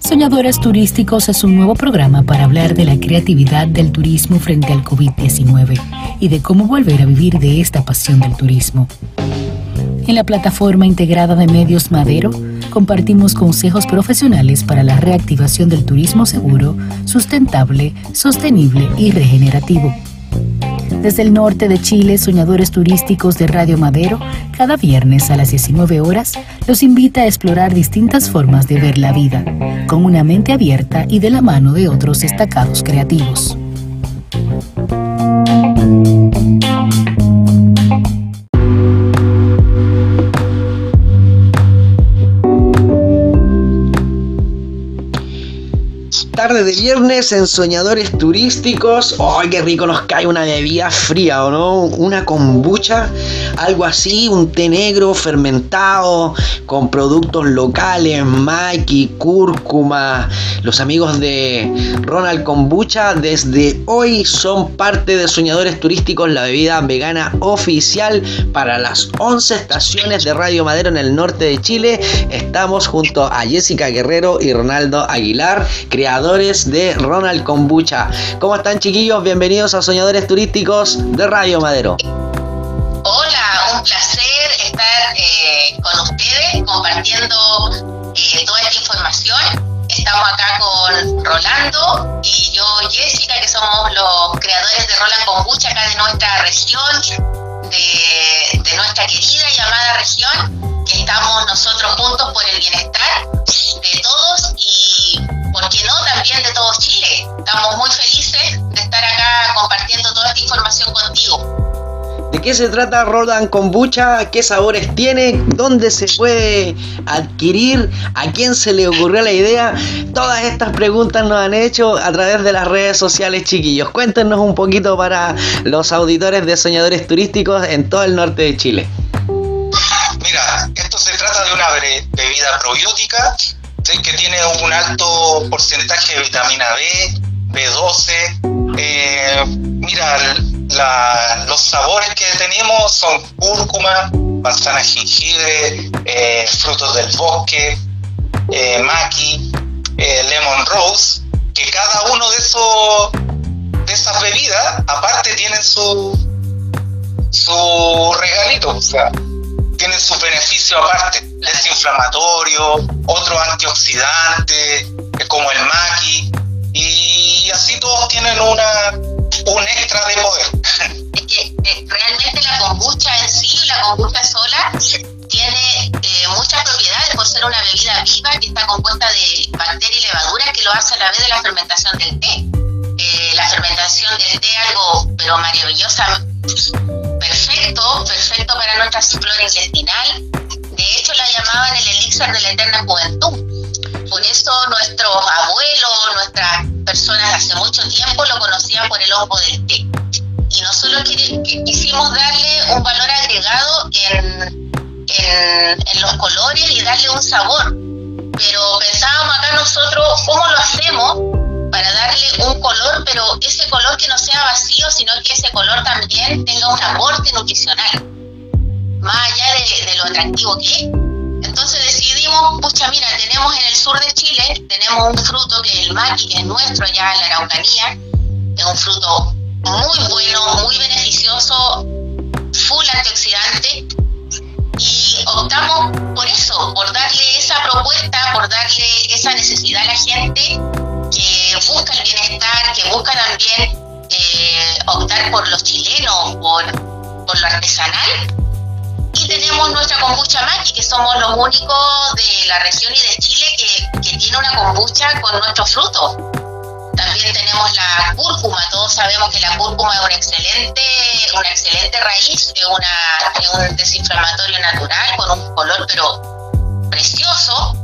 Soñadores Turísticos es un nuevo programa para hablar de la creatividad del turismo frente al COVID-19 y de cómo volver a vivir de esta pasión del turismo. En la plataforma integrada de Medios Madero, compartimos consejos profesionales para la reactivación del turismo seguro, sustentable, sostenible y regenerativo. Desde el norte de Chile, Soñadores Turísticos de Radio Madero, cada viernes a las 19 horas, los invita a explorar distintas formas de ver la vida, con una mente abierta y de la mano de otros destacados creativos. Tarde de viernes en Soñadores Turísticos. ¡Ay, qué rico nos cae una bebida fría, ¿o no? Una kombucha, algo así, un té negro fermentado con productos locales, maqui, cúrcuma. Los amigos de Ronald Kombucha desde hoy son parte de Soñadores Turísticos, la bebida vegana oficial para las 11 estaciones de Radio Madero en el norte de Chile. Estamos junto a Jessica Guerrero y Ronaldo Aguilar, de Ronald Kombucha. ¿Cómo están chiquillos? Bienvenidos a Soñadores Turísticos de Radio Madero. Hola, un placer estar eh, con ustedes compartiendo eh, toda esta información. Estamos acá con Rolando y yo Jessica, que somos los creadores de Roland Kombucha acá de nuestra región, de, nuestra querida y amada región, que estamos nosotros juntos por el bienestar de todos y ¿por qué no? También de todo Chile. Estamos muy felices de estar acá compartiendo toda esta información contigo. ¿De qué se trata Roland Kombucha? ¿Qué sabores tiene? ¿Dónde se puede adquirir? ¿A quién se le ocurrió la idea? Todas estas preguntas nos han hecho a través de las redes sociales, chiquillos. Cuéntenos un poquito para los auditores de Soñadores Turísticos en todo el norte de Chile. Mira, esto se trata de una bebida probiótica que tiene un alto porcentaje de vitamina B, B12. Eh, mira, los sabores que tenemos son cúrcuma, manzana jengibre, eh, frutos del bosque, eh, maqui, lemon rose, que cada uno de esos de esas bebidas aparte tienen su su regalito, o sea, tienen sus beneficios aparte, desinflamatorio, otro antioxidante, como el maqui, y así todos tienen una un extra de poder. Es que eh, realmente la kombucha en sí, la kombucha sola, tiene eh, muchas propiedades por ser una bebida viva que está compuesta de bacterias y levaduras que lo hace a la vez de la fermentación del té. Eh, la fermentación del té algo pero maravillosa perfecto, perfecto para nuestra flora intestinal. De hecho, la llamaban el elixir de la eterna juventud. Por eso nuestros abuelos, nuestras personas hace mucho tiempo lo conocían por el hongo del té. Y nosotros quisimos darle un valor agregado en, en los colores y darle un sabor. Pero pensábamos acá nosotros, ¿cómo lo hacemos? para darle un color, pero ese color que no sea vacío, sino que ese color también tenga un aporte tenemos en el sur de Chile, tenemos un fruto que el maqui, que es nuestro allá en la Araucanía, es un fruto muy bueno, muy beneficioso, full antioxidante, y optamos por eso, por darle esa propuesta, por darle esa necesidad a la gente que busca el bienestar, que busca también eh, optar por los chilenos, por, por lo artesanal. Y tenemos nuestra kombucha maqui, que somos los únicos de la región y de Chile que, que tiene una kombucha con nuestros frutos. También tenemos la cúrcuma, todos sabemos que la cúrcuma es una excelente, una excelente raíz, es, una, es un desinflamatorio natural con un color pero precioso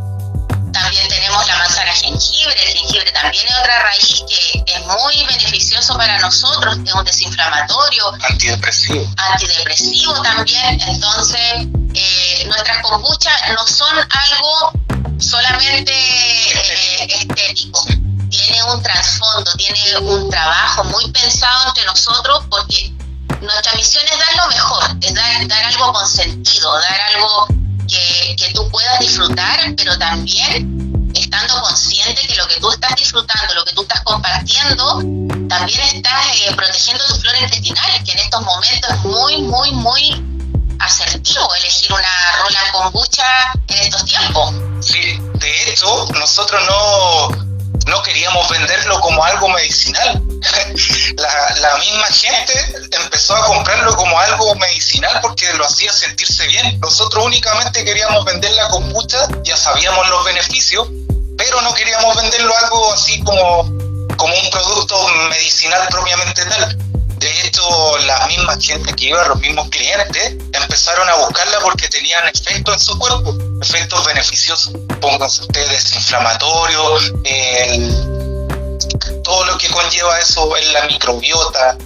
también tenemos la manzana jengibre. El jengibre también es otra raíz que es muy beneficioso para nosotros, es un desinflamatorio. Antidepresivo. Antidepresivo también. Entonces, eh, nuestras kombuchas no son algo solamente eh, estético. Tiene un trasfondo, tiene un trabajo muy pensado entre nosotros porque nuestra misión es dar lo mejor, es dar, dar algo algo con sentido, dar algo que, que tú puedas disfrutar, pero también estando consciente que lo que tú estás disfrutando, lo que tú estás compartiendo, también estás eh, protegiendo tu flora intestinal, que en estos momentos es muy, muy, muy asertivo elegir una rola kombucha en estos tiempos. Sí, de hecho, nosotros no, no queríamos venderlo como algo medicinal. la, misma gente empezó a comprarlo como algo medicinal porque lo hacía sentirse bien. Nosotros únicamente queríamos vender la kombucha, ya sabíamos los beneficios, pero no queríamos venderlo algo así como, como un producto medicinal propiamente tal. De hecho, la misma gente que iba, los mismos clientes, empezaron a buscarla porque tenían efectos en su cuerpo, efectos beneficiosos. Pónganse ustedes desinflamatorios, todo lo que conlleva eso en la microbiota,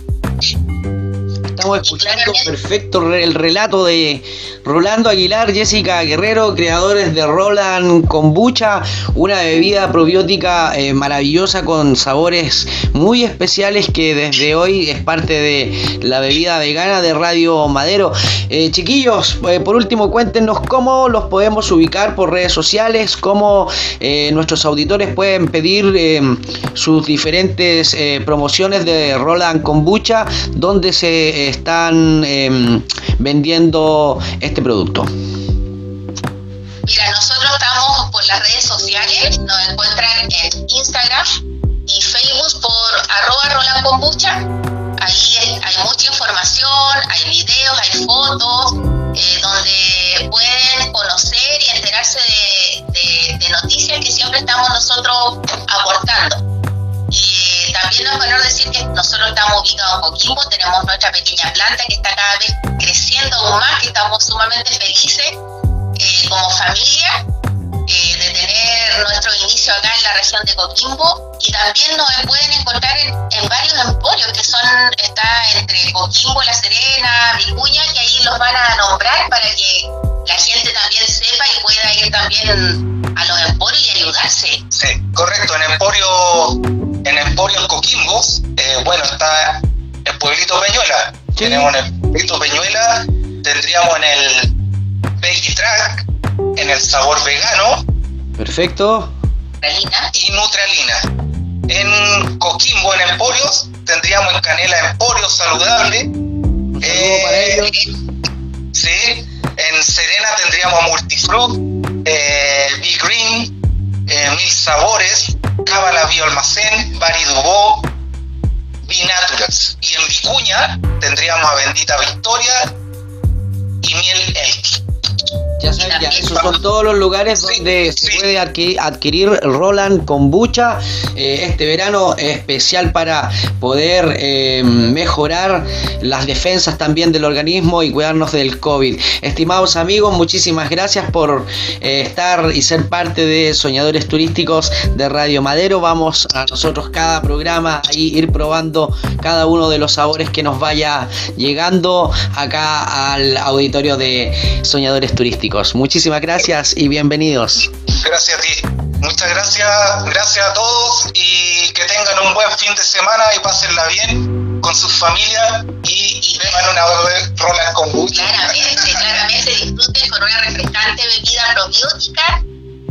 Estamos escuchando perfecto el relato de Rolando Aguilar, Jessica Guerrero, creadores de Roland Kombucha, una bebida probiótica eh, maravillosa con sabores muy especiales que desde hoy es parte de la bebida vegana de Radio Madero. Eh, chiquillos, eh, por último cuéntenos cómo los podemos ubicar por redes sociales, cómo nuestros auditores pueden pedir sus diferentes promociones de Roland Kombucha, donde se están em, vendiendo este producto? Mira, nosotros estamos por las redes sociales, nos encuentran en Instagram y Facebook por arroba Roland Kombucha. Ahí hay mucha información, hay videos, hay fotos, eh, donde pueden conocer y enterarse de, de noticias que siempre estamos nosotros aportando. Y también es valor decir que nosotros estamos ubicados en Coquimbo, tenemos nuestra pequeña planta que está cada vez creciendo aún más, que estamos sumamente felices eh, como familia eh, de tener nuestro inicio acá en la región de Coquimbo. Y también nos pueden encontrar en, varios emporios que son está entre Coquimbo, La Serena, Vicuña, que ahí los van a nombrar para que la gente también sepa y pueda ir también a los emporios y ayudarse. Sí, correcto, en Emporio en Emporio Coquimbos, eh, bueno, está el pueblito Peñuela. Tenemos en el pueblito Peñuela, tendríamos en el Veggie Track, en el sabor vegano. Perfecto. Y Nutralina. En Coquimbo, en Emporios, tendríamos en Canela Emporio Saludable. Eh, sí. En Serena tendríamos Multifruit, eh, Big Green, eh, Mil Sabores, Cábala Bioalmacén, Bari Dubó, Binaturals. Y en Vicuña tendríamos a Bendita Victoria y Miel Elk. Ya saben, ya, esos son todos los lugares donde se puede adquirir, Roland Kombucha eh, este verano especial para poder eh, mejorar las defensas también del organismo y cuidarnos del COVID. Estimados amigos, muchísimas gracias por eh, estar y ser parte de Soñadores Turísticos de Radio Madero. Vamos a nosotros cada programa a ir probando cada uno de los sabores que nos vaya llegando acá al auditorio de Soñadores Turísticos. Muchísimas gracias y bienvenidos. Gracias a ti. Muchas gracias, gracias a todos y que tengan un buen fin de semana y pásenla bien con sus familias y, y beban una rola con gusto. Claramente, claramente disfruten con una refrescante bebida probiótica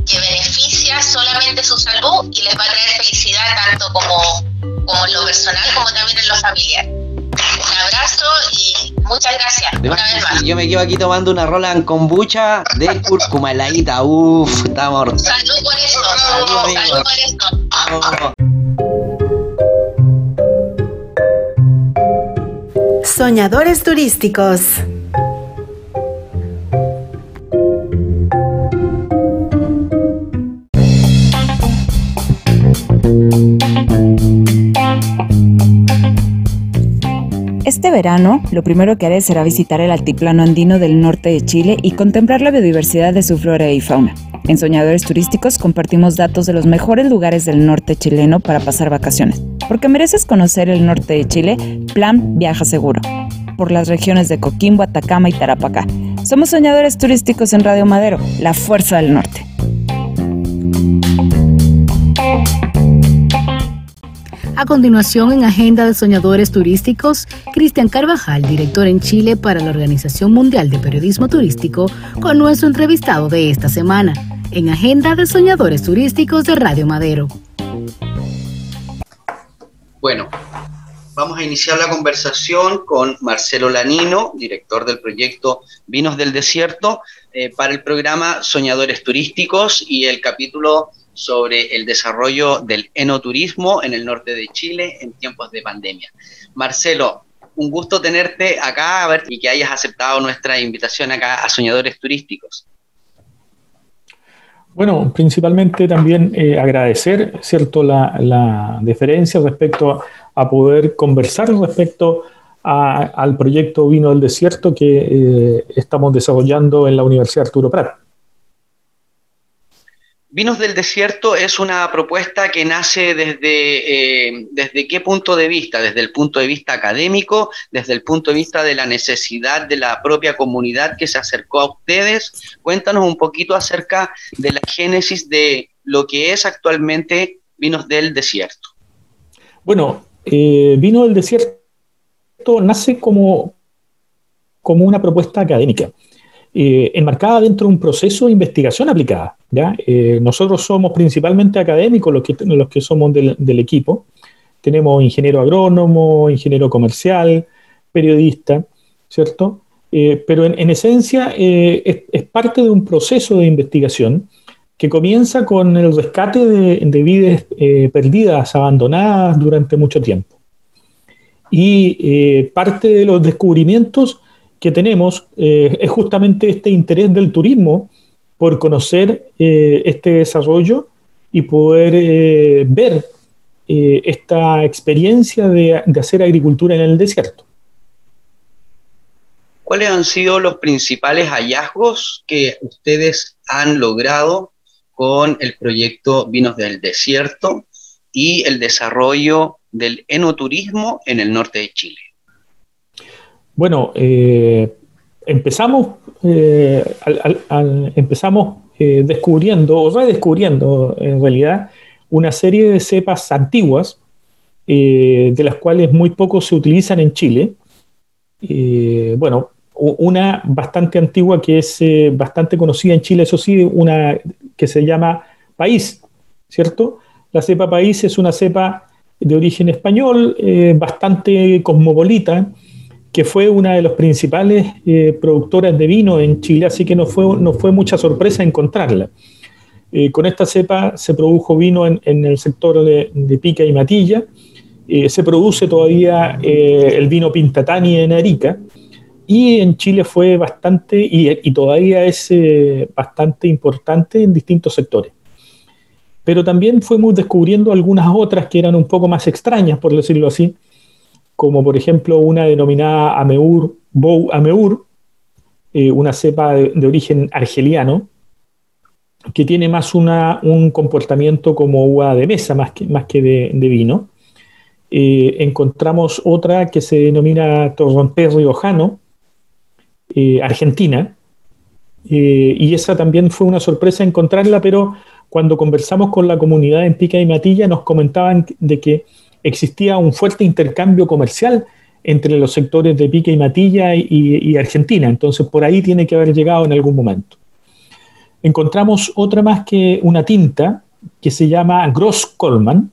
que beneficia solamente su salud y les va a traer felicidad tanto como, como en lo personal como también en lo familiar. Un abrazo y muchas gracias. una vez más. Yo me quedo aquí tomando una rola en kombucha de cúrcuma heladita. Uf, estamos. Salud por eso. Salud, por eso. Soñadores turísticos. Este verano, lo primero que haré será visitar el altiplano andino del norte de Chile y contemplar la biodiversidad de su flora y fauna. En Soñadores Turísticos compartimos datos de los mejores lugares del norte chileno para pasar vacaciones. Porque mereces conocer el norte de Chile, Plan Viaja Seguro. Por las regiones de Coquimbo, Atacama y Tarapacá. Somos Soñadores Turísticos en Radio Madero, la fuerza del norte. A continuación, en Agenda de Soñadores Turísticos, Cristian Carvajal, director en Chile para la Organización Mundial de Periodismo Turístico, con nuestro entrevistado de esta semana, en Agenda de Soñadores Turísticos de Radio Madero. Bueno, vamos a iniciar la conversación con Marcelo Lanino, director del proyecto Vinos del Desierto, eh, para el programa Soñadores Turísticos y el capítulo sobre el desarrollo del enoturismo en el norte de Chile en tiempos de pandemia. Marcelo, un gusto tenerte acá a y que hayas aceptado nuestra invitación acá a Soñadores Turísticos. Bueno, principalmente también eh, agradecer, ¿cierto?, la, la, deferencia respecto a, poder conversar respecto al proyecto Vino del Desierto que eh, estamos desarrollando en la Universidad Arturo Prat. Vinos del Desierto es una propuesta que nace desde, eh, desde qué punto de vista, desde el punto de vista académico, desde el punto de vista de la necesidad de la propia comunidad que se acercó a ustedes. Cuéntanos un poquito acerca de la génesis de lo que es actualmente Vinos del Desierto. Bueno, eh, Vino del Desierto nace como, como una propuesta académica. Eh, enmarcada dentro de un proceso de investigación aplicada. ¿ya? Eh, nosotros somos principalmente académicos los que, los que somos del, equipo. Tenemos ingeniero agrónomo, ingeniero comercial, periodista, ¿cierto? Eh, pero en, esencia es, parte de un proceso de investigación que comienza con el rescate de, de vidas perdidas, abandonadas durante mucho tiempo. Y parte de los descubrimientos que tenemos eh, es justamente este interés del turismo por conocer eh, este desarrollo y poder eh, ver esta experiencia de, de hacer agricultura en el desierto. ¿Cuáles han sido los principales hallazgos que ustedes han logrado con el proyecto Vinos del Desierto y el desarrollo del enoturismo en el norte de Chile? Bueno, eh, empezamos, eh, empezamos eh, descubriendo o redescubriendo en realidad una serie de cepas antiguas, de las cuales muy pocos se utilizan en Chile. bueno, una bastante antigua que es bastante conocida en Chile, eso sí, una que se llama país, ¿cierto? La cepa país es una cepa de origen español, bastante cosmopolita, que fue una de las principales eh, productoras de vino en Chile, así que no fue, no fue mucha sorpresa encontrarla. Eh, con esta cepa se produjo vino en, el sector de, Pica y Matilla, eh, se produce todavía el vino Pintatani en Arica, y en Chile fue bastante, y, y todavía es bastante importante en distintos sectores. Pero también fuimos descubriendo algunas otras que eran un poco más extrañas, por decirlo así, como por ejemplo una denominada Ameur, Bou Ameur, eh, una cepa de, origen argeliano, que tiene más una, un comportamiento como uva de mesa más que, más que de, vino. Eh, encontramos otra que se denomina Torrontés Riojano, eh, Argentina, y esa también fue una sorpresa encontrarla, pero cuando conversamos con la comunidad en Pica y Matilla nos comentaban de que existía un fuerte intercambio comercial entre los sectores de Pique y Matilla y, Argentina, entonces por ahí tiene que haber llegado en algún momento. Encontramos otra más que una tinta que se llama Gross Coleman.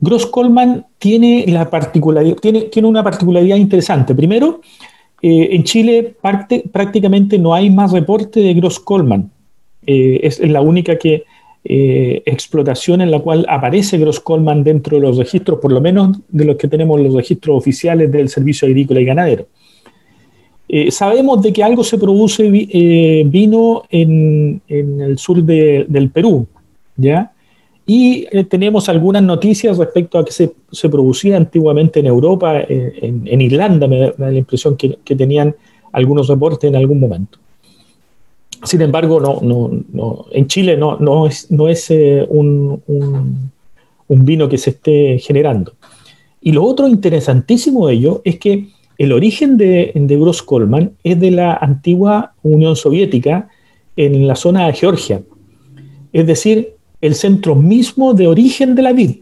Gross Coleman tiene, una particularidad interesante. Primero, eh, en Chile prácticamente no hay más reporte de Gross Coleman. Eh, es la única que, eh, explotación en la cual aparece Gross Coleman dentro de los registros, por lo menos de los que tenemos los registros oficiales del Servicio Agrícola y Ganadero. Eh, sabemos de que algo se produce eh, vino en, el sur del Perú, ¿ya? Y tenemos algunas noticias respecto a que se, producía antiguamente en Europa, en, Irlanda, me da, la impresión que tenían algunos reportes en algún momento. Sin embargo, no, no, no, en Chile no, no es, no es eh, un, un, vino que se esté generando. Y lo otro interesantísimo de ello es que el origen de, de Gross Coleman es de la antigua Unión Soviética en la zona de Georgia, es decir, el centro mismo de origen de la vid.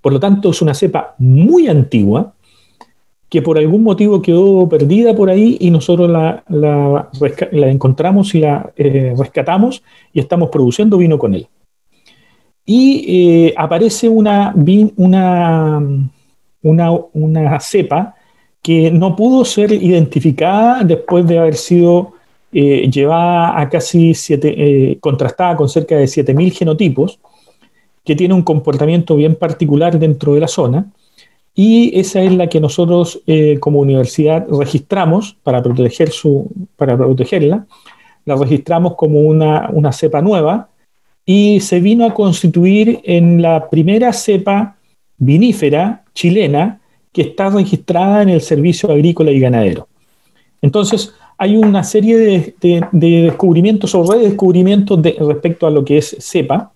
Por lo tanto, es una cepa muy antigua que por algún motivo quedó perdida por ahí y nosotros la, encontramos y la eh, rescatamos y estamos produciendo vino con él. Y eh, aparece una, una, una, cepa que no pudo ser identificada después de haber sido eh, llevada a casi siete, contrastada con cerca de 7.000 genotipos, que tiene un comportamiento bien particular dentro de la zona y esa es la que nosotros eh, como universidad registramos para, proteger su, para protegerla. La registramos como una, una cepa nueva y se vino a constituir en la primera cepa vinífera chilena que está registrada en el Servicio Agrícola y Ganadero. Entonces, hay una serie de, de descubrimientos o redescubrimientos de, respecto a lo que es cepa,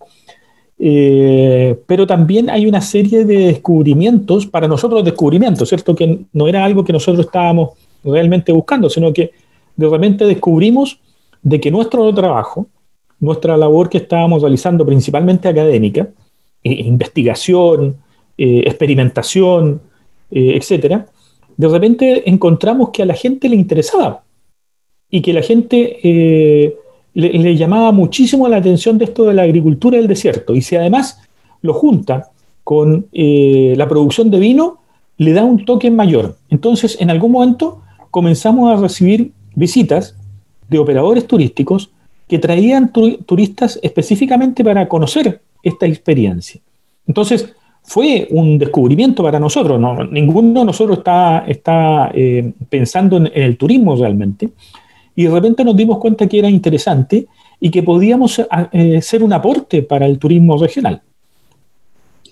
eh, pero también hay una serie de descubrimientos, para nosotros descubrimientos, ¿cierto? Que no era algo que nosotros estábamos realmente buscando, sino que de repente descubrimos de que nuestro trabajo, nuestra labor que estábamos realizando principalmente académica, eh, investigación, eh, experimentación, etcétera, de repente encontramos que a la gente le interesaba y que la gente le, llamaba muchísimo la atención de esto de la agricultura del desierto. Y si además lo junta con eh, la producción de vino, le da un toque mayor. Entonces, en algún momento comenzamos a recibir visitas de operadores turísticos que traían turistas específicamente para conocer esta experiencia. Entonces, fue un descubrimiento para nosotros. Ninguno de nosotros está, está eh, pensando en, el turismo realmente, y de repente nos dimos cuenta que era interesante y que podíamos eh, ser un aporte para el turismo regional.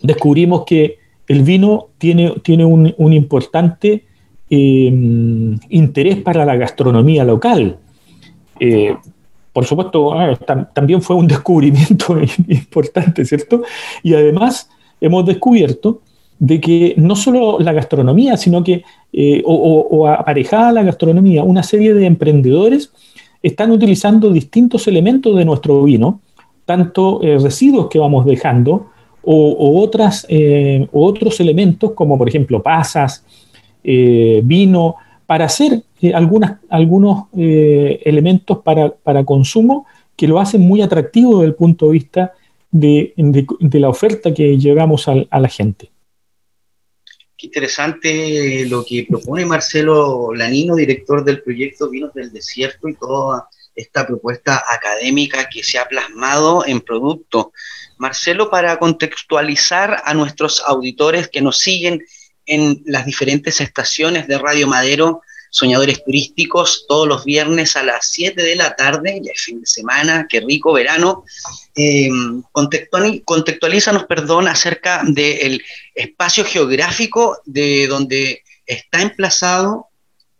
Descubrimos que el vino tiene, tiene un, importante em, interés para la gastronomía local. Eh, por supuesto, ah, también fue un descubrimiento importante, ¿cierto? Y además hemos descubierto de que no solo la gastronomía, sino que, eh, o, aparejada a la gastronomía, una serie de emprendedores están utilizando distintos elementos de nuestro vino, tanto eh, residuos que vamos dejando, o, otras, eh, otros elementos como por ejemplo pasas, vino, para hacer algunos elementos para, consumo que lo hacen muy atractivo desde el punto de vista de, la oferta que llevamos a la gente interesante lo que propone Marcelo Lanino, director del proyecto Vinos del Desierto y toda esta propuesta académica que se ha plasmado en producto. Marcelo, para contextualizar a nuestros auditores que nos siguen en las diferentes estaciones de Radio Madero, Soñadores Turísticos, todos los viernes a las 7 de la tarde, ya es fin de semana, qué rico verano. Eh, contextualízanos, perdón, acerca del espacio geográfico de donde está emplazado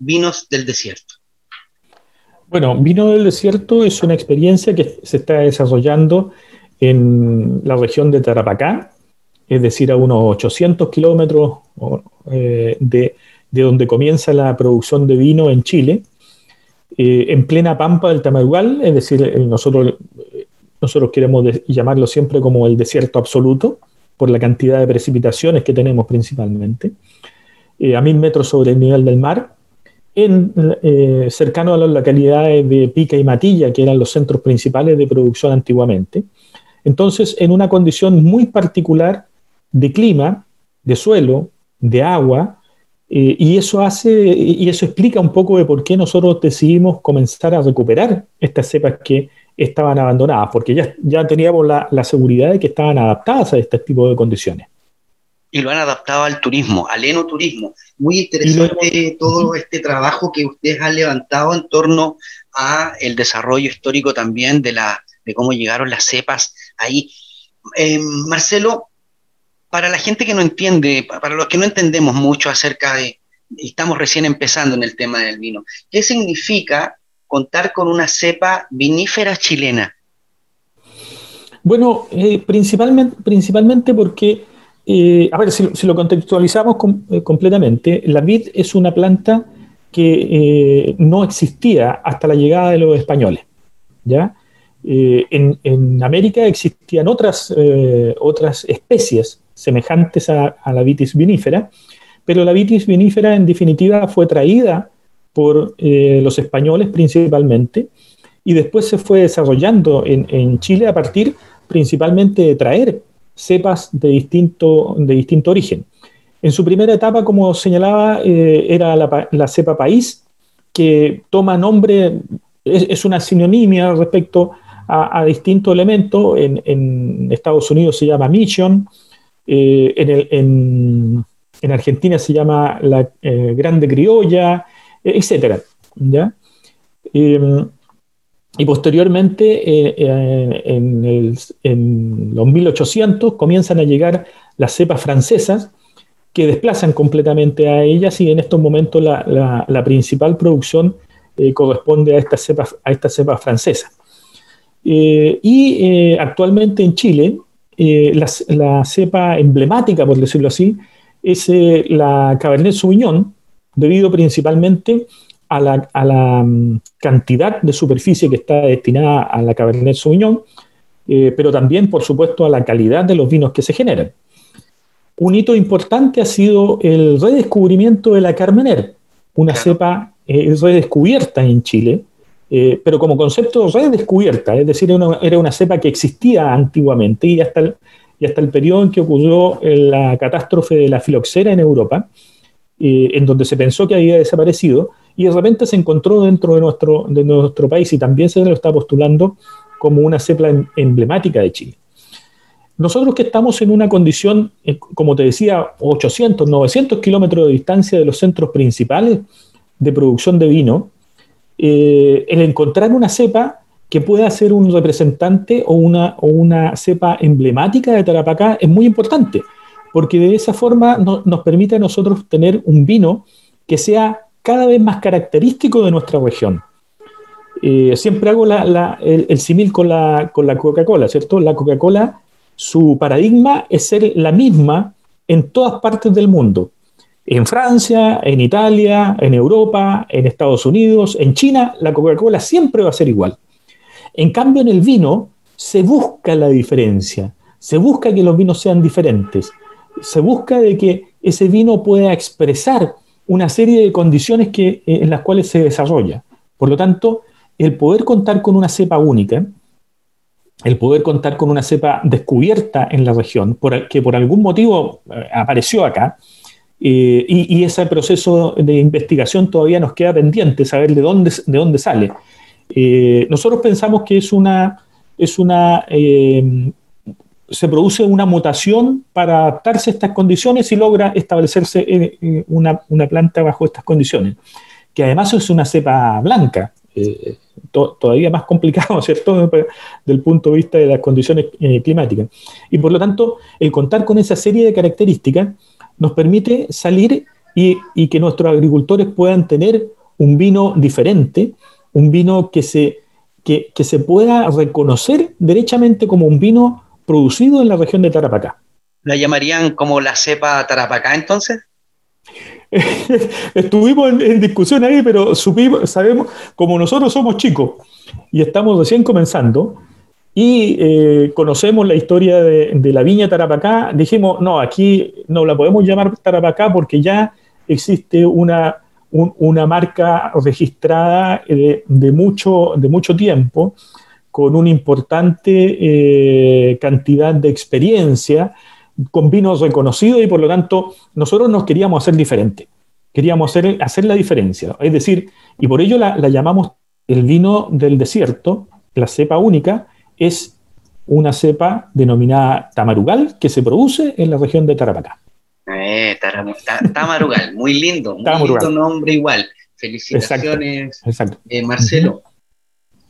Vinos del Desierto. Bueno, Vino del Desierto es una experiencia que se está desarrollando en la región de Tarapacá, es decir, a unos 800 kilómetros eh, de de donde comienza la producción de vino en Chile, eh, en plena pampa del Tamarugal, es decir, eh, nosotros, nosotros queremos llamarlo siempre como el desierto absoluto, por la cantidad de precipitaciones que tenemos principalmente, eh, a mil metros sobre el nivel del mar, en, cercano a las localidades de Pica y Matilla, que eran los centros principales de producción antiguamente. Entonces, en una condición muy particular de clima, de suelo, de agua, eh, y eso hace, y eso explica un poco de por qué nosotros decidimos comenzar a recuperar estas cepas que estaban abandonadas, porque ya, ya teníamos la, la seguridad de que estaban adaptadas a este tipo de condiciones. Y lo han adaptado al turismo, al enoturismo. Muy interesante todo este trabajo que ustedes han levantado en torno a el desarrollo histórico también de, la, de cómo llegaron las cepas ahí. Eh, Marcelo, para la gente que no entiende, para los que no entendemos mucho acerca de, estamos recién empezando en el tema del vino, ¿qué significa contar con una cepa vinífera chilena? Bueno, eh, principalmente, principalmente porque, eh, a ver, si, lo contextualizamos eh, completamente, la vid es una planta que no existía hasta la llegada de los españoles, ¿ya? En, en, América existían otras, otras especies semejantes a, la vitis vinífera, pero la vitis vinífera en definitiva fue traída por eh, los españoles principalmente y después se fue desarrollando en, Chile a partir principalmente de traer cepas de distinto, de distinto origen. En su primera etapa, como señalaba, eh, era la, cepa país, que toma nombre, es, una sinonimia respecto a, distintos elementos. En, Estados Unidos se llama Mission, eh, en, Argentina se llama la eh, Grande Criolla, etc. ¿ya? Em, y posteriormente, en, los 1800, comienzan a llegar las cepas francesas, que desplazan completamente a ellas y en estos momentos la, principal producción eh, corresponde a estas cepas, a esta cepa francesa. Eh, y eh, actualmente en Chile, la, cepa emblemática, por decirlo así, es la Cabernet Sauvignon, debido principalmente a la, a la, mm, cantidad de superficie que está destinada a la Cabernet Sauvignon, pero también, por supuesto, a la calidad de los vinos que se generan. Un hito importante ha sido el redescubrimiento de la Carmener, una cepa eh, redescubierta en Chile, eh, pero como concepto redescubierta, es decir, era una, cepa que existía antiguamente y hasta el, y hasta el periodo en que ocurrió la catástrofe de la filoxera en Europa, eh, en donde se pensó que había desaparecido, y de repente se encontró dentro de nuestro, de nuestro país y también se lo está postulando como una cepa em, emblemática de Chile. Nosotros que estamos en una condición, eh, como te decía, 800, 900 kilómetros de distancia de los centros principales de producción de vino, eh, el encontrar una cepa que pueda ser un representante o una, o una cepa emblemática de Tarapacá es muy importante, porque de esa forma nos permite a nosotros tener un vino que sea cada vez más característico de nuestra región. Eh, siempre hago el, el símil con la, con la Coca-Cola, ¿cierto? La Coca-Cola su paradigma es ser la misma en todas partes del mundo. En Francia, en Italia, en Europa, en Estados Unidos, en China, la Coca-Cola siempre va a ser igual. En cambio, en el vino se busca la diferencia, se busca que los vinos sean diferentes, se busca de que ese vino pueda expresar una serie de condiciones que, eh, en las cuales se desarrolla. Por lo tanto, el poder contar con una cepa única, el poder contar con una cepa descubierta en la región, que por algún motivo eh, apareció acá, eh, y, ese proceso de investigación todavía nos queda pendiente, saber de dónde, de dónde sale. Eh, nosotros pensamos que es una, es una se produce una mutación para adaptarse a estas condiciones y logra establecerse una, una planta bajo estas condiciones, que además es una cepa blanca todavía más complicado, ¿cierto?, del punto de vista de las condiciones eh, climáticas. Y por lo tanto, el contar con esa serie de características nos permite salir y, que nuestros agricultores puedan tener un vino diferente, un vino que se, que, se pueda reconocer derechamente como un vino producido en la región de Tarapacá. ¿La llamarían como la cepa Tarapacá entonces? Estuvimos en, discusión ahí, pero supimos, sabemos, como nosotros somos chicos y estamos recién comenzando y eh, conocemos la historia de, la viña Tarapacá, dijimos, no, aquí no la podemos llamar Tarapacá porque ya existe una, una marca registrada de, mucho, de mucho tiempo con una importante eh, cantidad de experiencia con vinos reconocidos y por lo tanto nosotros nos queríamos hacer diferente. Queríamos hacer, hacer la diferencia. Es decir, y por ello la, llamamos el vino del desierto, la cepa única, es una cepa denominada tamarugal que se produce en la región de Tarapacá. Eh, tamarugal, muy lindo, muy lindo nombre igual. Felicitaciones, eh, Marcelo.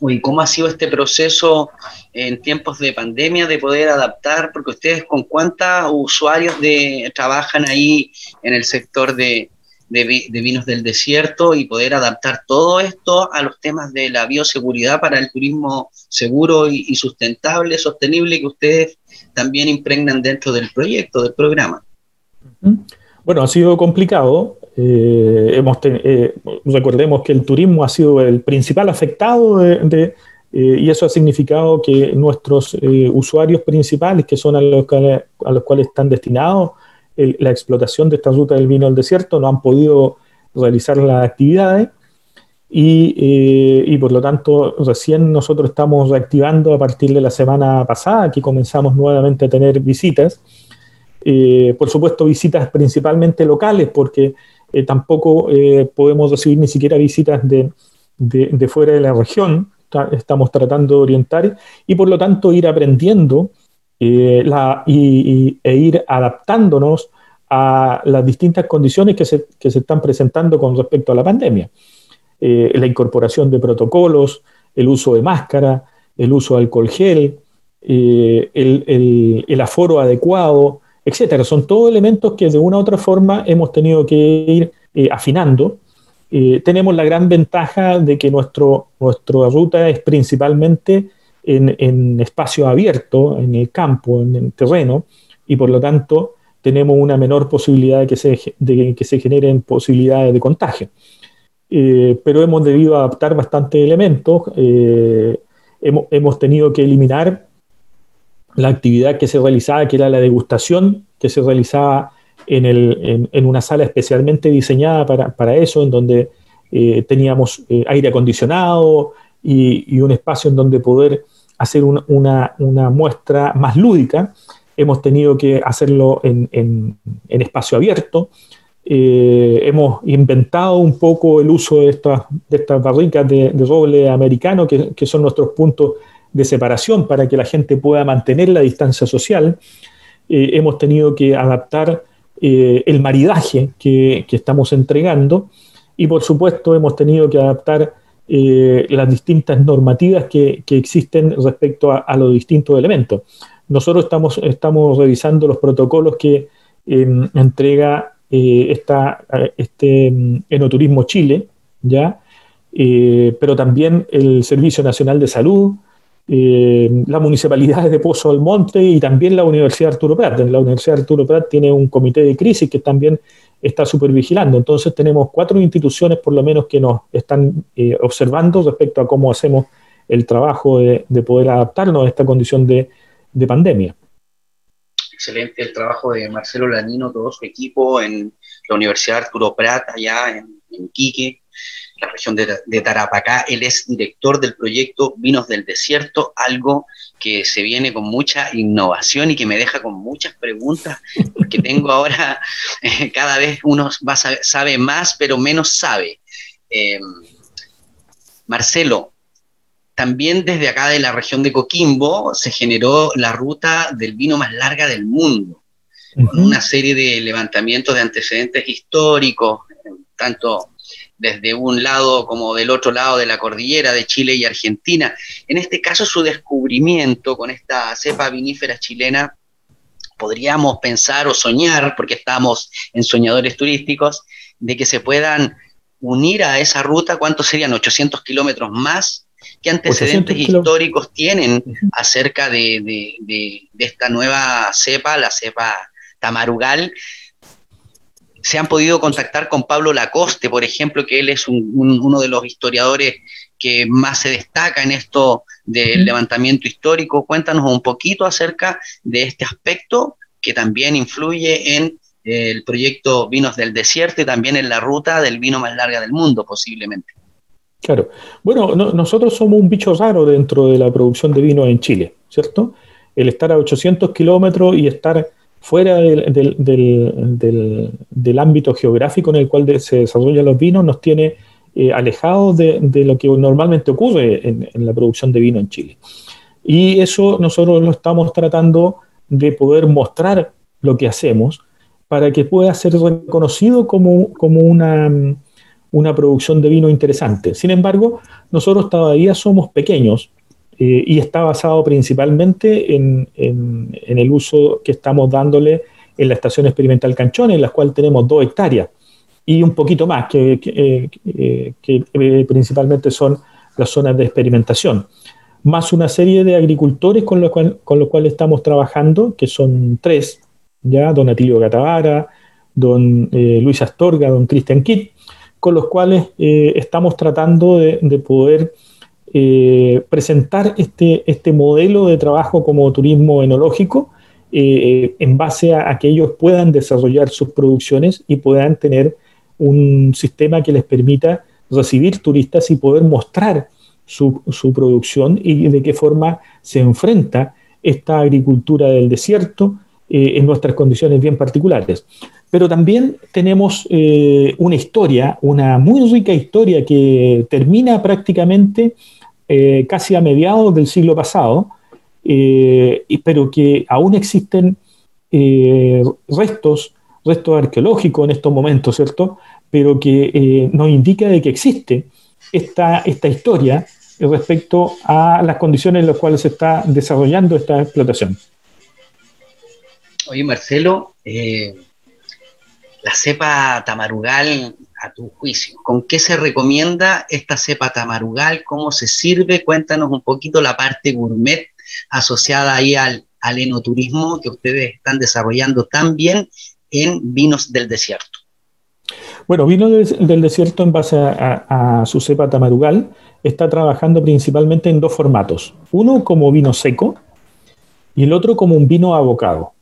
¿Y cómo ha sido este proceso en tiempos de pandemia de poder adaptar? Porque ustedes con cuántos usuarios de, trabajan ahí en el sector de, vinos del desierto y poder adaptar todo esto a los temas de la bioseguridad para el turismo seguro y, sustentable, sostenible que ustedes también impregnan dentro del proyecto, del programa. Bueno, ha sido complicado. Eh, hemos eh, recordemos que el turismo ha sido el principal afectado de, Eh, y eso ha significado que nuestros eh, usuarios principales, que son a los, a los cuales están destinados la explotación de esta ruta del vino al desierto, no han podido realizar las actividades y, y, por lo tanto recién nosotros estamos reactivando a partir de la semana pasada, que comenzamos nuevamente a tener visitas. por supuesto, visitas principalmente locales, porque tampoco podemos recibir ni siquiera visitas de, de, de fuera de la región, estamos tratando de orientar y por lo tanto ir aprendiendo y, e ir adaptándonos a las distintas condiciones que se, que se están presentando con respecto a la pandemia. Eh, la incorporación de protocolos, el uso de máscara, el uso de alcohol gel, eh, el, el, aforo adecuado, etcétera. Son todos elementos que de una u otra forma hemos tenido que ir afinando eh, tenemos la gran ventaja de que nuestro, nuestra ruta es principalmente en, espacio abierto, en el campo, en el terreno, y por lo tanto tenemos una menor posibilidad de que se, de que se generen posibilidades de contagio. Eh, pero hemos debido adaptar bastantes elementos. Eh, hemos, hemos, tenido que eliminar la actividad que se realizaba, que era la degustación, que se realizaba en, el, en, una sala especialmente diseñada para, para eso, en donde eh, teníamos aire acondicionado y, un espacio en donde poder hacer un, una, muestra más lúdica. Hemos tenido que hacerlo en, espacio abierto. Eh, hemos inventado un poco el uso de estas, barricas de, roble americano, que, son nuestros puntos de separación para que la gente pueda mantener la distancia social. Eh, hemos tenido que adaptar eh, el maridaje que, estamos entregando y por supuesto hemos tenido que adaptar eh, las distintas normativas que, existen respecto a, los distintos elementos. Nosotros estamos, estamos revisando los protocolos que eh, entrega eh, esta, este mm, Enoturismo Chile, ¿ya? Eh, pero también el Servicio Nacional de Salud, eh, la municipalidad de Pozo del Monte y también la Universidad Arturo Prat. La Universidad Arturo Prat tiene un comité de crisis que también está supervigilando. Entonces tenemos cuatro instituciones por lo menos que nos están eh, observando respecto a cómo hacemos el trabajo de, de poder adaptarnos a esta condición de, de, pandemia. Excelente el trabajo de Marcelo Lanino, todo su equipo en la Universidad Arturo Prat, allá en Quique la región de, de, Tarapacá. Él es director del proyecto Vinos del Desierto, algo que se viene con mucha innovación y que me deja con muchas preguntas, porque tengo ahora, eh, cada vez uno va, sabe, más, pero menos sabe. Eh, Marcelo, también desde acá de la región de Coquimbo se generó la ruta del vino más larga del mundo, uh -huh. con una serie de levantamientos de antecedentes históricos, tanto desde un lado como del otro lado de la cordillera de Chile y Argentina. En este caso, su descubrimiento con esta cepa vinífera chilena, podríamos pensar o soñar, porque estamos en soñadores turísticos, de que se puedan unir a esa ruta, ¿cuántos serían? 800 kilómetros más. ¿Qué antecedentes históricos tienen acerca de, de, de, de esta nueva cepa, la cepa tamarugal? Se han podido contactar con Pablo Lacoste, por ejemplo, que él es un, un, uno de los historiadores que más se destaca en esto del levantamiento histórico. Cuéntanos un poquito acerca de este aspecto que también influye en el proyecto Vinos del Desierto y también en la ruta del vino más larga del mundo, posiblemente. Claro. Bueno, no, nosotros somos un bicho raro dentro de la producción de vino en Chile, ¿cierto? El estar a 800 kilómetros y estar fuera del, del, del, del, ámbito geográfico en el cual se desarrollan los vinos nos tiene eh, alejados de, de, lo que normalmente ocurre en, en, la producción de vino en Chile. Y eso nosotros lo estamos tratando de poder mostrar lo que hacemos para que pueda ser reconocido como, como una, una producción de vino interesante. Sin embargo, nosotros todavía somos pequeños, eh, y está basado principalmente en, en, en, el uso que estamos dándole en la estación experimental Canchón, en la cual tenemos dos hectáreas y un poquito más, que, que, eh, que eh, principalmente son las zonas de experimentación, más una serie de agricultores con los cual, con los cuales estamos trabajando, que son tres, ya don Atilio Catavara, don eh, Luis Astorga, don Cristian Kitt, con los cuales estamos tratando de, de poder presentar este, este modelo de trabajo como turismo enológico en base a, que ellos puedan desarrollar sus producciones y puedan tener un sistema que les permita recibir turistas y poder mostrar su, su, producción y de qué forma se enfrenta esta agricultura del desierto eh, en nuestras condiciones bien particulares. Pero también tenemos eh, una historia, una muy rica historia que termina prácticamente eh, casi a mediados del siglo pasado, pero que aún existen restos, restos arqueológicos en estos momentos, ¿cierto? Pero que nos indica de que existe esta, esta historia respecto a las condiciones en las cuales se está desarrollando esta explotación. Oye, Marcelo, eh, la cepa tamarugal, a tu juicio, ¿con qué se recomienda esta cepa tamarugal? ¿Cómo se sirve? Cuéntanos un poquito la parte gourmet asociada ahí al, al enoturismo que ustedes están desarrollando también en vinos del desierto. Bueno, Vino del Desierto en base a, su cepa tamarugal está trabajando principalmente en dos formatos. Uno como vino seco y el otro como un vino abocado.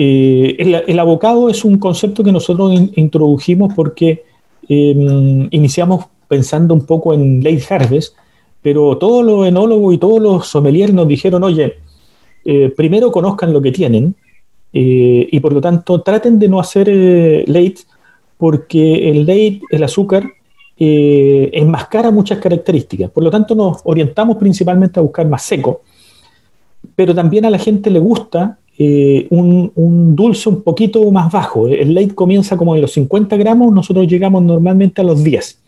Eh, el, abocado es un concepto que nosotros introdujimos porque em, iniciamos pensando un poco en late harvest, pero todos los enólogos y todos los sommeliers nos dijeron, oye, eh, primero conozcan lo que tienen eh, y por lo tanto traten de no hacer late porque el late, el azúcar, enmascara muchas características. Por lo tanto, nos orientamos principalmente a buscar más seco, pero también a la gente le gusta eh, un, dulce un poquito más bajo. El late comienza como en los 50 gramos, nosotros llegamos normalmente a los 10.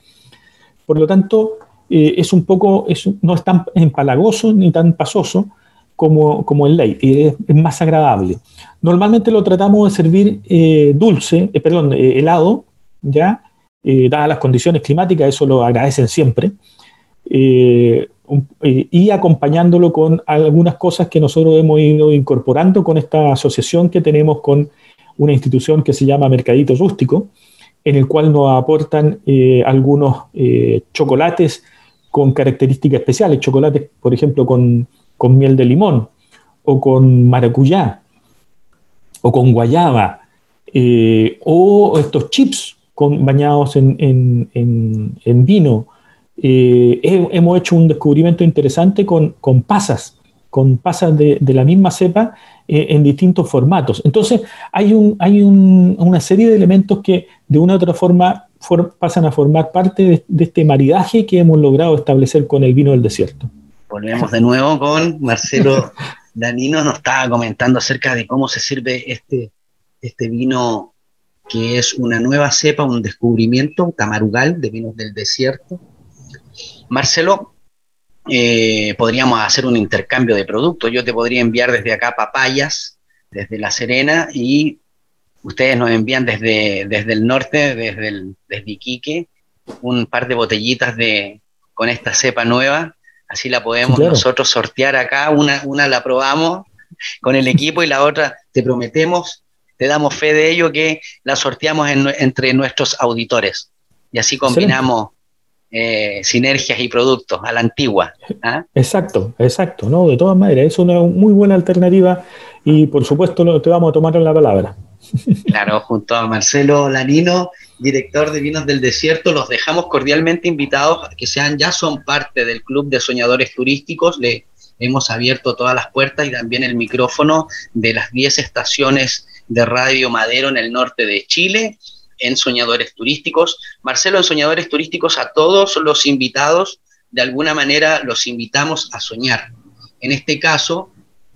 Por lo tanto, eh, es un poco, no es tan empalagoso ni tan pasoso como, como el late, y es, más agradable. Normalmente lo tratamos de servir dulce, perdón, helado, ¿ya? Eh, dadas las condiciones climáticas, eso lo agradecen siempre, eh, eh, y acompañándolo con algunas cosas que nosotros hemos ido incorporando con esta asociación que tenemos con una institución que se llama Mercadito Rústico, en el cual nos aportan algunos chocolates con características especiales, chocolates, por ejemplo, con, con miel de limón, o con maracuyá, o con guayaba, o estos chips bañados en, vino. Eh, hemos hecho un descubrimiento interesante con, pasas, con pasas de, la misma cepa eh, en distintos formatos. Entonces, hay, un, hay una serie de elementos que de una u otra forma pasan a formar parte de, este maridaje que hemos logrado establecer con el vino del desierto. Volvemos de nuevo con Marcelo Danino, nos estaba comentando acerca de cómo se sirve este, este vino que es una nueva cepa, un descubrimiento, un tamarugal de vinos del desierto. Marcelo, eh, podríamos hacer un intercambio de productos. Yo te podría enviar desde acá papayas, desde La Serena, y ustedes nos envían desde, desde el norte, desde, el, desde Iquique, un par de botellitas de, con esta cepa nueva. Así la podemos nosotros sortear acá. Una, una la probamos con el equipo y la otra te prometemos te damos fe de ello que la sorteamos entre nuestros auditores. Y así combinamos eh, sinergias y productos a la antigua. ¿ah? Exacto, exacto, ¿no? De todas maneras, es una muy buena alternativa y por supuesto te vamos a tomar en la palabra. Claro, junto a Marcelo Lanino, director de Vinos del Desierto, los dejamos cordialmente invitados a que sean, ya son parte del Club de Soñadores Turísticos. Le hemos abierto todas las puertas y también el micrófono de las 10 estaciones de Radio Madero en el norte de Chile, en Soñadores Turísticos. Marcelo, en Soñadores Turísticos, a todos los invitados, de alguna manera los invitamos a soñar. En este caso,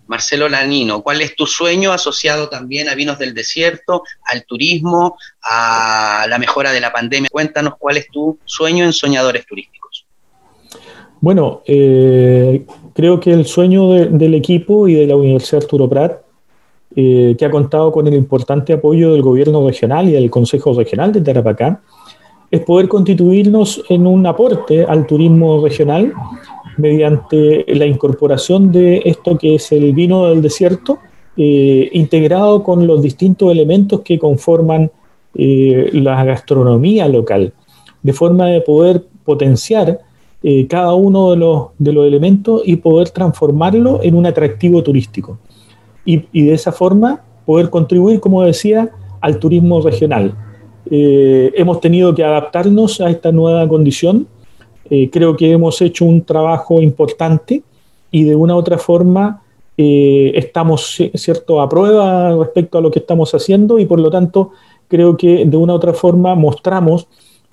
Marcelo Lanino, ¿cuál es tu sueño asociado también a Vinos del Desierto, al turismo, a la mejora de la pandemia? Cuéntanos cuál es tu sueño en Soñadores Turísticos. Bueno, eh, creo que el sueño del equipo y de la Universidad Arturo Prat eh, que ha contado con el importante apoyo del gobierno regional y del Consejo Regional de Tarapacá, es poder constituirnos en un aporte al turismo regional mediante la incorporación de esto que es el vino del desierto, eh, integrado con los distintos elementos que conforman eh, la gastronomía local, de forma de poder potenciar cada uno de los, de los elementos y poder transformarlo en un atractivo turístico. Y, de esa forma poder contribuir, como decía, al turismo regional. Eh, hemos tenido que adaptarnos a esta nueva condición. Eh, creo que hemos hecho un trabajo importante y de una u otra forma eh, estamos cierto a prueba respecto a lo que estamos haciendo y por lo tanto creo que de una u otra forma mostramos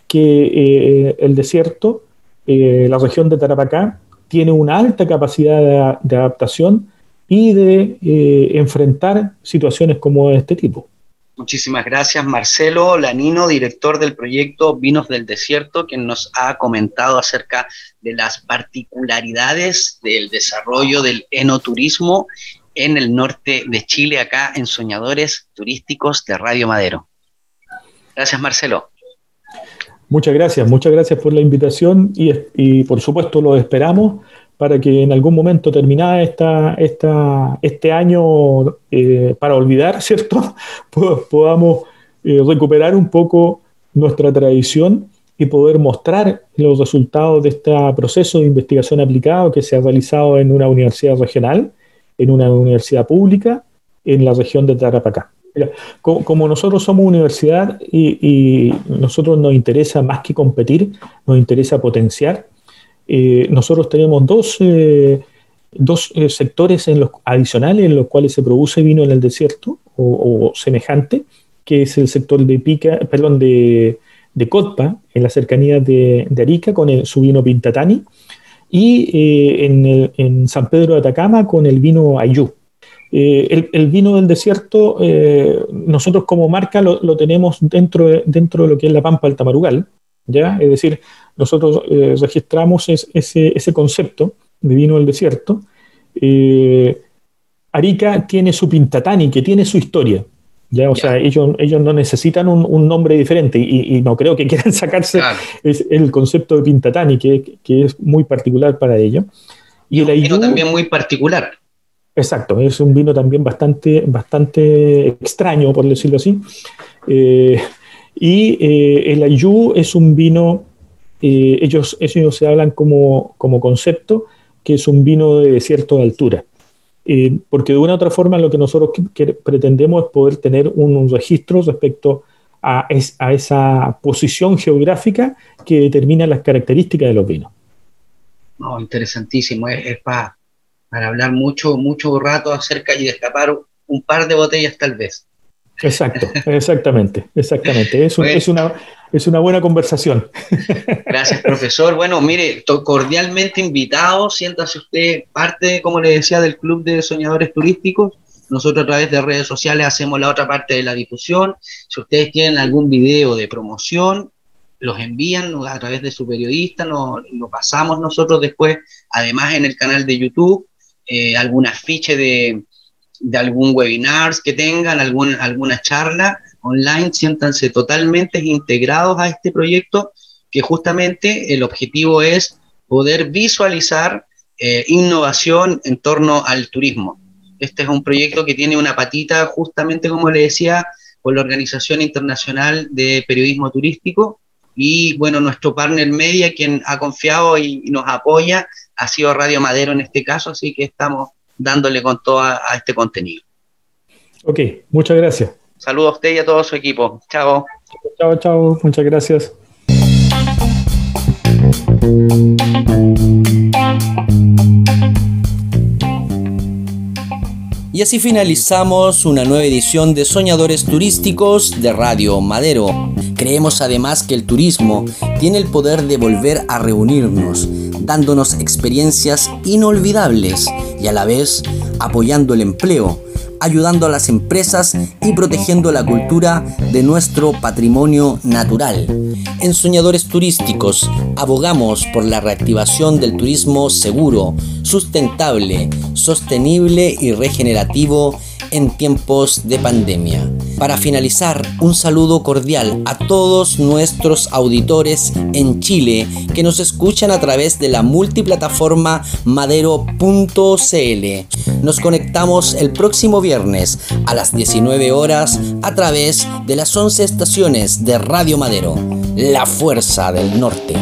que el desierto, la región de Tarapacá, tiene una alta capacidad de adaptación y de enfrentar situaciones como este tipo. Muchísimas gracias, Marcelo Lanino, director del proyecto Vinos del Desierto, quien nos ha comentado acerca de las particularidades del desarrollo del enoturismo en el norte de Chile, acá en Soñadores Turísticos de Radio Madero. Gracias, Marcelo. Muchas gracias, muchas gracias por la invitación y, y por supuesto lo esperamos para que en algún momento terminada esta, esta, este año eh, para olvidar, ¿cierto? podamos eh, recuperar un poco nuestra tradición y poder mostrar los resultados de este proceso de investigación aplicado que se ha realizado en una universidad regional, en una universidad pública, en la región de Tarapacá. Como, nosotros somos universidad y, y nosotros nos interesa más que competir, nos interesa potenciar eh, nosotros tenemos dos, eh, dos eh, sectores en adicionales en los cuales se produce vino en el desierto o, semejante, que es el sector de Pica, perdón, de, de Cotpa, en la cercanía de, Arica, con su vino Pintatani, y en, San Pedro de Atacama con el vino Ayú. El, el, vino del desierto, nosotros como marca lo, lo, tenemos dentro de, dentro de lo que es la Pampa del Tamarugal, ¿ya? Es decir, nosotros eh, registramos ese, ese, concepto de vino del desierto. Eh, Arica tiene su Pintatani, que tiene su historia. ¿ya? O sea, ellos, ellos no necesitan un, nombre diferente y, no creo que quieran sacarse el concepto de Pintatani, que, que, es muy particular para ellos. Y, el vino también muy particular. Exacto, es un vino también bastante, bastante extraño, por decirlo así. Eh, y el Ayú es un vino eh, ellos, ellos se hablan como, como, concepto que es un vino de desierto de altura. Eh, porque de una u otra forma lo que nosotros pretendemos es poder tener un, registro respecto a, a, esa posición geográfica que determina las características de los vinos. No, interesantísimo, es, para hablar mucho, mucho rato acerca y destapar un par de botellas tal vez. Exacto, exactamente, exactamente. Es, es, una, es una buena conversación. Gracias, profesor. Bueno, mire, cordialmente invitado, siéntase usted parte, como le decía, del Club de Soñadores Turísticos. Nosotros a través de redes sociales hacemos la otra parte de la difusión. Si ustedes tienen algún video de promoción, los envían a través de su periodista, lo, pasamos nosotros después, además en el canal de YouTube, eh, algún afiche de, de algún webinar que tengan, algún, alguna charla online, siéntanse totalmente integrados a este proyecto, que justamente el objetivo es poder visualizar eh, innovación en torno al turismo. Este es un proyecto que tiene una patita, justamente como le decía, con la Organización Internacional de Periodismo Turístico. Y bueno, nuestro partner media, quien ha confiado y, nos apoya, ha sido Radio Madero en este caso, así que estamos dándole con todo a, este contenido. Ok, muchas gracias. Saludos a usted y a todo su equipo. Chao. Chao, chao. Muchas gracias. Y así finalizamos una nueva edición de Soñadores Turísticos de Radio Madero. Creemos además que el turismo tiene el poder de volver a reunirnos, dándonos experiencias inolvidables y a la vez apoyando el empleo, ayudando a las empresas y protegiendo la cultura de nuestro patrimonio natural. En Soñadores Turísticos abogamos por la reactivación del turismo seguro, sustentable, sostenible y regenerativo en tiempos de pandemia. Para finalizar, un saludo cordial a todos nuestros auditores en Chile que nos escuchan a través de la multiplataforma madero.cl. Nos conectamos el próximo viernes a las 19 horas a través de las 11 estaciones de Radio Madero, la fuerza del norte.